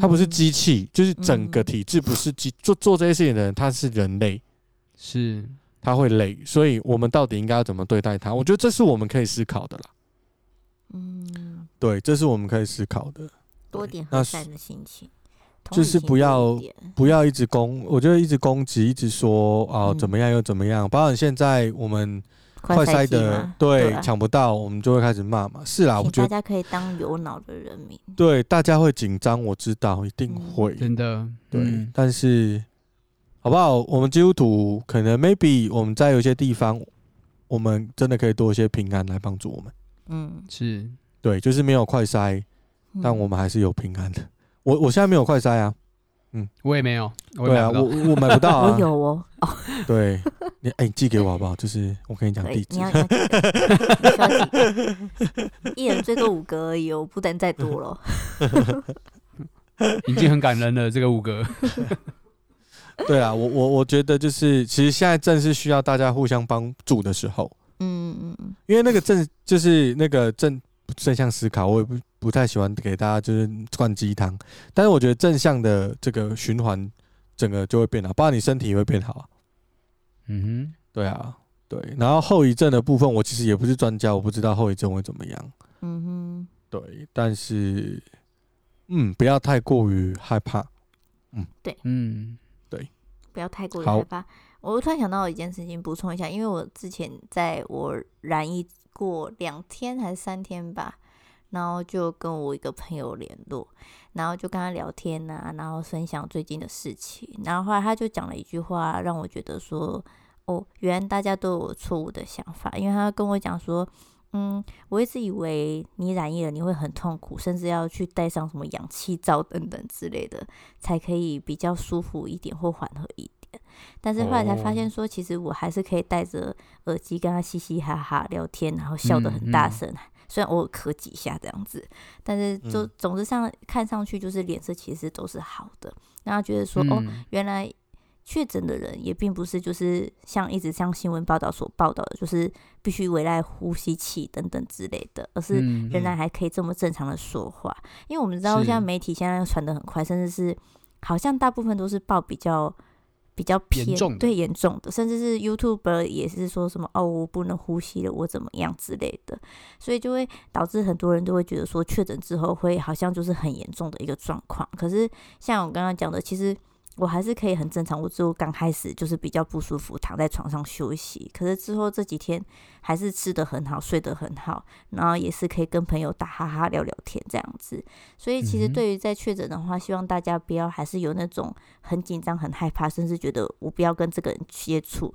[SPEAKER 2] 他不是机器，就是整个体制不是机做做这些事情的人，他是人类。
[SPEAKER 3] 是，
[SPEAKER 2] 他会累，所以我们到底应该要怎么对待他？我觉得这是我们可以思考的啦。嗯，对，这是我们可以思考的。
[SPEAKER 4] 多点和善的心情，
[SPEAKER 2] 就是不要不要一直攻，我觉得一直攻击，一直说啊怎么样又怎么样。包括现在我们快塞的对抢不到，我们就会开始骂嘛。是啦，我觉得
[SPEAKER 4] 大家可以当有脑的人民。
[SPEAKER 2] 对，大家会紧张，我知道一定会，
[SPEAKER 3] 真的
[SPEAKER 2] 对，但是。好不好？我们基督徒可能 maybe 我们在有些地方，我们真的可以多一些平安来帮助我们。
[SPEAKER 3] 嗯，是
[SPEAKER 2] 对，就是没有快筛，但我们还是有平安的。我我现在没有快筛啊，嗯，
[SPEAKER 3] 我也没有。
[SPEAKER 2] 对啊，我我买不到啊。
[SPEAKER 4] 我有 哦。
[SPEAKER 2] 对，你哎，你寄给我好不好？就是我跟你讲地址。
[SPEAKER 4] 你要要几个？一人最多五个而已哦，不能再多了。
[SPEAKER 3] 已经很感人了，这个五个。
[SPEAKER 2] 对啊，我我我觉得就是，其实现在正是需要大家互相帮助的时候。嗯嗯嗯。因为那个正就是那个正正向思考，我也不不太喜欢给大家就是灌鸡汤。但是我觉得正向的这个循环，整个就会变好，包括你身体也会变好。嗯哼，对啊，对。然后后遗症的部分，我其实也不是专家，我不知道后遗症会怎么样。嗯哼，对。但是，嗯，不要太过于害怕。嗯，
[SPEAKER 4] 对，
[SPEAKER 3] 嗯。
[SPEAKER 4] 不要太过于害怕。我突然想到一件事情，补充一下，因为我之前在我染疫过两天还是三天吧，然后就跟我一个朋友联络，然后就跟他聊天呐、啊，然后分享最近的事情，然后后来他就讲了一句话，让我觉得说，哦，原来大家都有错误的想法，因为他跟我讲说。嗯，我一直以为你染疫了你会很痛苦，甚至要去戴上什么氧气罩等等之类的，才可以比较舒服一点或缓和一点。但是后来才发现说，其实我还是可以戴着耳机跟他嘻嘻哈哈聊天，然后笑得很大声，虽然偶尔咳几下这样子，但是就总之上看上去就是脸色其实都是好的，然后觉得说哦，原来。确诊的人也并不是就是像一直像新闻报道所报道的，就是必须围赖呼吸器等等之类的，而是仍然还可以这么正常的说话。因为我们知道，像媒体现在传的很快，甚至是好像大部分都是报比较比较偏
[SPEAKER 3] 重
[SPEAKER 4] 对严重的，甚至是 YouTuber 也是说什么哦，我不能呼吸了，我怎么样之类的，所以就会导致很多人都会觉得说确诊之后会好像就是很严重的一个状况。可是像我刚刚讲的，其实。我还是可以很正常。我就刚开始就是比较不舒服，躺在床上休息。可是之后这几天还是吃得很好，睡得很好，然后也是可以跟朋友打哈哈聊聊天这样子。所以其实对于在确诊的话，希望大家不要还是有那种很紧张、很害怕，甚至觉得我不要跟这个人接触。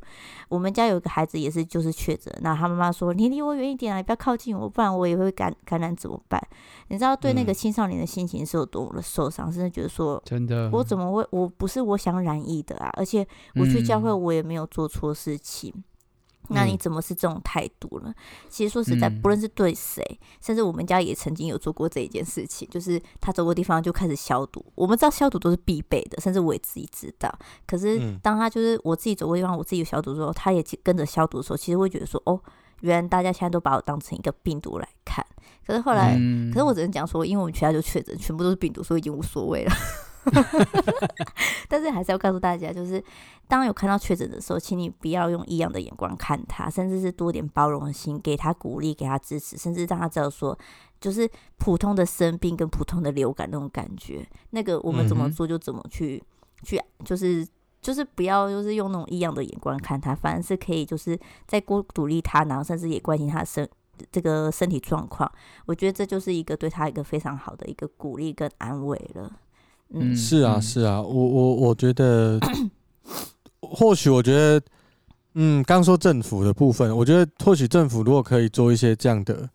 [SPEAKER 4] 我们家有一个孩子也是就是确诊，那他妈妈说：“你离我远一点啊，你不要靠近我，不然我也会感感染怎么办？”你知道对那个青少年的心情是有多么的受伤，甚至觉得说：“真的，我怎么会我不是。”是我想染疫的啊，而且我去教会，我也没有做错事情。嗯、那你怎么是这种态度呢？其实说实在，不论是对谁，嗯、甚至我们家也曾经有做过这一件事情，就是他走过地方就开始消毒。我们知道消毒都是必备的，甚至我也自己知道。可是当他就是我自己走过地方，我自己有消毒的时候，他也跟着消毒的时候，其实会觉得说，哦，原来大家现在都把我当成一个病毒来看。可是后来，嗯、可是我只能讲说，因为我们全家就确诊，全部都是病毒，所以已经无所谓了。但是还是要告诉大家，就是当有看到确诊的时候，请你不要用异样的眼光看他，甚至是多点包容心，给他鼓励，给他支持，甚至让他知道说，就是普通的生病跟普通的流感那种感觉，那个我们怎么做就怎么去、嗯、去，就是就是不要就是用那种异样的眼光看他，反而是可以就是再多鼓励他，然后甚至也关心他的身这个身体状况，我觉得这就是一个对他一个非常好的一个鼓励跟安慰了。
[SPEAKER 2] 嗯，是啊，是啊，我我我觉得，或许我觉得，嗯，刚说政府的部分，我觉得或许政府如果可以做一些这样的，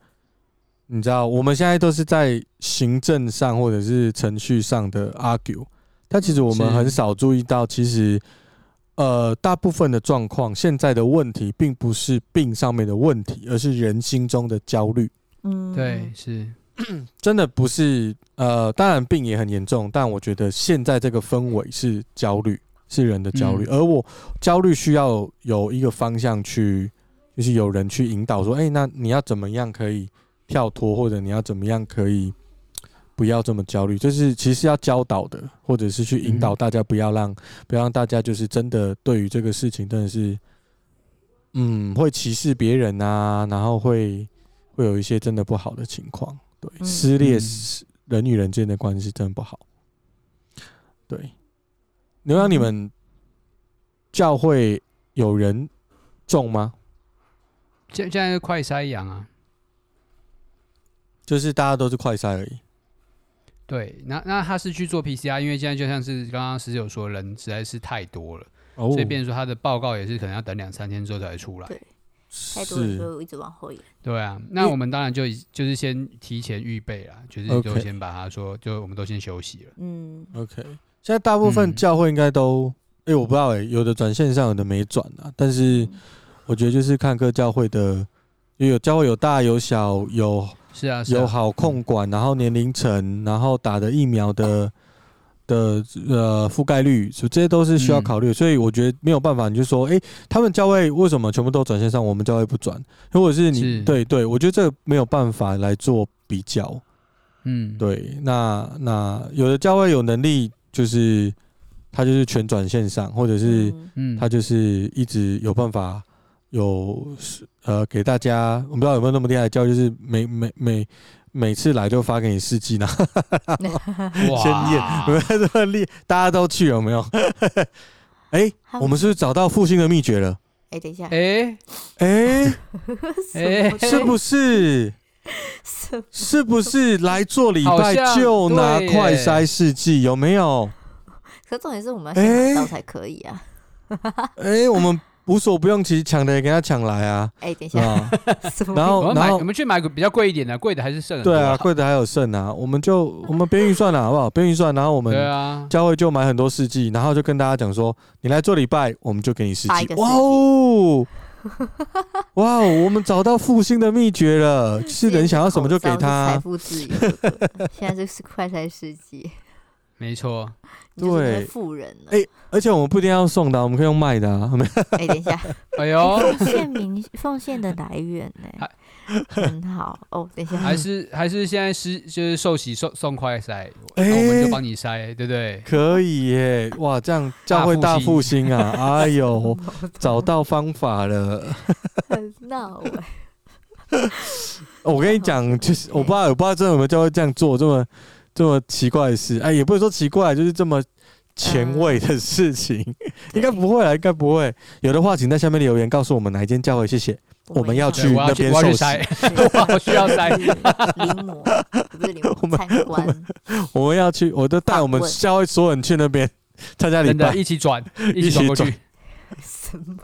[SPEAKER 2] 你知道，我们现在都是在行政上或者是程序上的 argue，但其实我们很少注意到，其实，呃，大部分的状况，现在的问题并不是病上面的问题，而是人心中的焦虑。
[SPEAKER 3] 嗯，对，是。
[SPEAKER 2] 真的不是，呃，当然病也很严重，但我觉得现在这个氛围是焦虑，是人的焦虑，嗯、而我焦虑需要有一个方向去，就是有人去引导说，哎、欸，那你要怎么样可以跳脱，或者你要怎么样可以不要这么焦虑，就是其实要教导的，或者是去引导大家不要让，嗯、不要让大家就是真的对于这个事情真的是，嗯，会歧视别人啊，然后会会有一些真的不好的情况。对，撕裂人与人之间的关系真的不好。对，牛羊，你们教会有人种吗？
[SPEAKER 3] 现现在是快筛羊啊，
[SPEAKER 2] 就是大家都是快筛而已。
[SPEAKER 3] 对，那那他是去做 PCR，因为现在就像是刚刚十九说，人实在是太多了，哦、所以变成说他的报告也是可能要等两三天之后才会出来。
[SPEAKER 4] 太多人就一直往后延。
[SPEAKER 3] 对啊，那我们当然就就是先提前预备啦，就是就先把它说，就我们都先休息了。
[SPEAKER 4] 嗯
[SPEAKER 2] ，OK。现在大部分教会应该都，哎，我不知道哎，有的转线上，有的没转啊。但是我觉得就是看各教会的，有教会有大有小，有
[SPEAKER 3] 是啊，
[SPEAKER 2] 有好控管，然后年龄层，然后打的疫苗的。的呃覆盖率，所以这些都是需要考虑，嗯、所以我觉得没有办法，你就说，哎、欸，他们教会为什么全部都转线上，我们教会不转？如果是你，是。对对，我觉得这个没有办法来做比较，嗯，对，那那有的教会有能力，就是他就是全转线上，或者是嗯，他就是一直有办法有呃给大家，我不知道有没有那么厉害的教会，就是每每每。每次来就发给你试剂呢，先验，有没有这么厉？大家都去有没有？哎、欸，我们是不是找到复兴的秘诀了？
[SPEAKER 4] 哎、欸，等一下，
[SPEAKER 3] 哎
[SPEAKER 2] 哎哎，是不是？是不是来做礼拜就拿快筛试剂？有没有？
[SPEAKER 4] 可重点是我们要先拿到才可以啊！
[SPEAKER 2] 哎、欸，我们。无所不用其极，抢的也给他抢来啊！
[SPEAKER 4] 哎、欸，等一下，
[SPEAKER 2] 然后然后
[SPEAKER 3] 我们去买个比较贵一点的，贵的还是剩。
[SPEAKER 2] 对啊，贵的还有剩啊！我们就我们编预算了，好不好？编预算，然后我们教会就买很多试剂，然后就跟大家讲说，你来做礼拜，我们就给你试剂。哇哦，哇哦，我们找到复兴的秘诀了，是人想要什么就给他。
[SPEAKER 4] 财富自由，现在这是快筛试剂。
[SPEAKER 3] 没错，
[SPEAKER 4] 你就是对富人了。
[SPEAKER 2] 哎而且我们不一定要送的啊，我们可以用卖的啊。
[SPEAKER 4] 哎，等一下，
[SPEAKER 3] 哎呦，
[SPEAKER 4] 奉献名奉献的来源呢？很好哦。等一下，
[SPEAKER 3] 还是还是现在是就是寿喜送送快筛，
[SPEAKER 2] 哎
[SPEAKER 3] 那我们就帮你筛，对不对？
[SPEAKER 2] 可以耶！哇，这样教会大复兴啊！哎呦，找到方法了。
[SPEAKER 4] 很闹哎。
[SPEAKER 2] 我跟你讲，就是我不知道，我不知道真的有没有教会这样做这么这么奇怪的事。哎，也不是说奇怪，就是这么前卫的事情，应该不会啊，应该不会。有的话，请在下面留言告诉我们哪一间教会，谢谢。我们要去那边受洗，
[SPEAKER 3] 我需要筛
[SPEAKER 4] 临摹，不是临摹，参观。
[SPEAKER 2] 我们要去，我都带我们教会所有人去那边 参加礼拜，
[SPEAKER 3] 一起转，一起转过去。
[SPEAKER 4] 什么？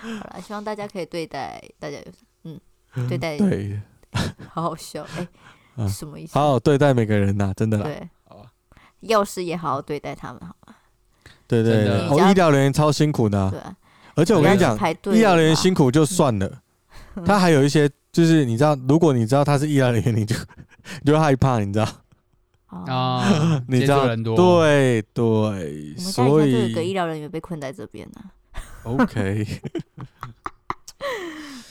[SPEAKER 4] 好了，希望大家可以对待大家，嗯，对待
[SPEAKER 2] 对，
[SPEAKER 4] 好好笑，哎，什么意思？
[SPEAKER 2] 好好对待每个人呐，真的啦。
[SPEAKER 4] 对，药师也好好对待他们，好吗？
[SPEAKER 2] 对对对，哦，医疗人员超辛苦的。
[SPEAKER 4] 对。
[SPEAKER 2] 而且我跟你讲，医疗人员辛苦就算了，他还有一些，就是你知道，如果你知道他是医疗人员，你就 你就害怕，你知道？
[SPEAKER 3] 啊，
[SPEAKER 2] 你知道？对对，所以
[SPEAKER 4] 有个医疗人员被困在这边呢。
[SPEAKER 2] OK，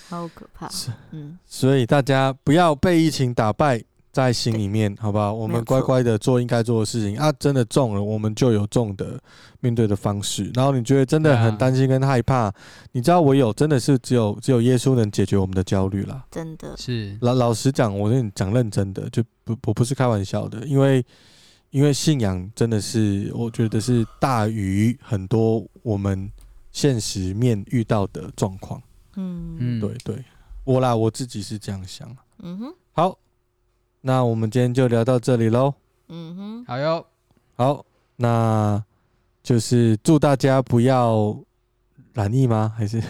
[SPEAKER 4] 好可怕。嗯，
[SPEAKER 2] 所以大家不要被疫情打败。在心里面，好不好？我们乖乖的做应该做的事情啊！真的中了，我们就有中的面对的方式。然后你觉得真的很担心跟害怕，你知道，我有真的是只有只有耶稣能解决我们的焦虑啦。
[SPEAKER 4] 真的
[SPEAKER 3] 是
[SPEAKER 2] 老老实讲，我跟你讲认真的，就不我不是开玩笑的，因为因为信仰真的是我觉得是大于很多我们现实面遇到的状况。
[SPEAKER 4] 嗯
[SPEAKER 2] 嗯，对对，我啦我自己是这样想。
[SPEAKER 4] 嗯哼，
[SPEAKER 2] 好。那我们今天就聊到这里喽。
[SPEAKER 4] 嗯哼，
[SPEAKER 3] 好哟，
[SPEAKER 2] 好，那就是祝大家不要染疫吗？还是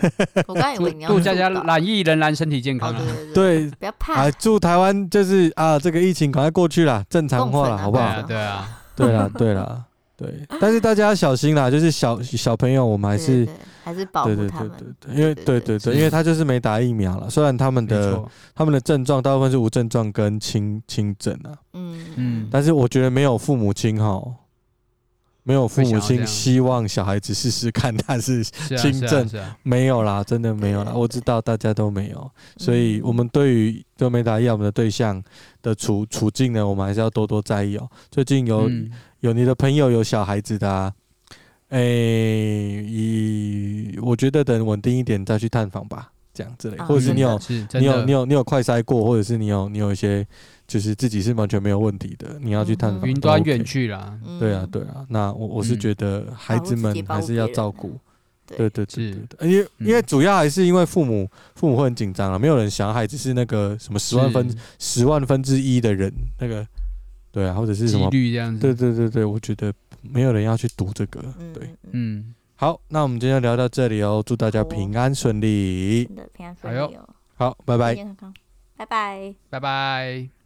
[SPEAKER 4] 我刚以为你要
[SPEAKER 3] 祝大家染疫仍然身体健康啊？
[SPEAKER 2] 对，
[SPEAKER 4] 不要怕
[SPEAKER 2] 啊！祝台湾就是啊，这个疫情赶快过去了，正常化了，好不好？
[SPEAKER 3] 对啊，
[SPEAKER 2] 对啦，对啦，对。但是大家要小心啦，就是小小朋友，我们还是
[SPEAKER 4] 还是保护他们，
[SPEAKER 2] 因为对对对，因为他就是没打疫苗了。虽然他们的他们的症状大部分是无症状跟轻轻症啊，
[SPEAKER 4] 嗯。
[SPEAKER 3] 嗯，
[SPEAKER 2] 但是我觉得没有父母亲哈，没有父母亲希望小孩子试试看他是轻症，没有啦，真的没有啦。我知道大家都没有，所以我们对于都没打疫苗的对象的处处境呢，我们还是要多多在意哦。最近有有你的朋友有小孩子的啊。诶、欸，以我觉得等稳定一点再去探访吧，这样之类，或者是你有你有你有你有快筛过，或者是你有你有一些就是自己是完全没有问题的，你要去探访，
[SPEAKER 3] 云端远去啦，
[SPEAKER 2] 对啊对啊，那我我是觉得孩子们还是要照顾，对。对对对，因为因为主要还是因为父母父母会很紧张啊，没有人想要孩子是那个什么十万分十万分之一的人那个，对啊，或者是什么
[SPEAKER 3] 率这样子，
[SPEAKER 2] 对对对对，我觉得。没有人要去读这个，对，
[SPEAKER 3] 嗯，
[SPEAKER 2] 好，那我们今天聊到这里哦，祝大家平安顺利，
[SPEAKER 4] 真的平安顺利哦，
[SPEAKER 2] 好，拜拜，
[SPEAKER 4] 拜拜，
[SPEAKER 3] 拜拜。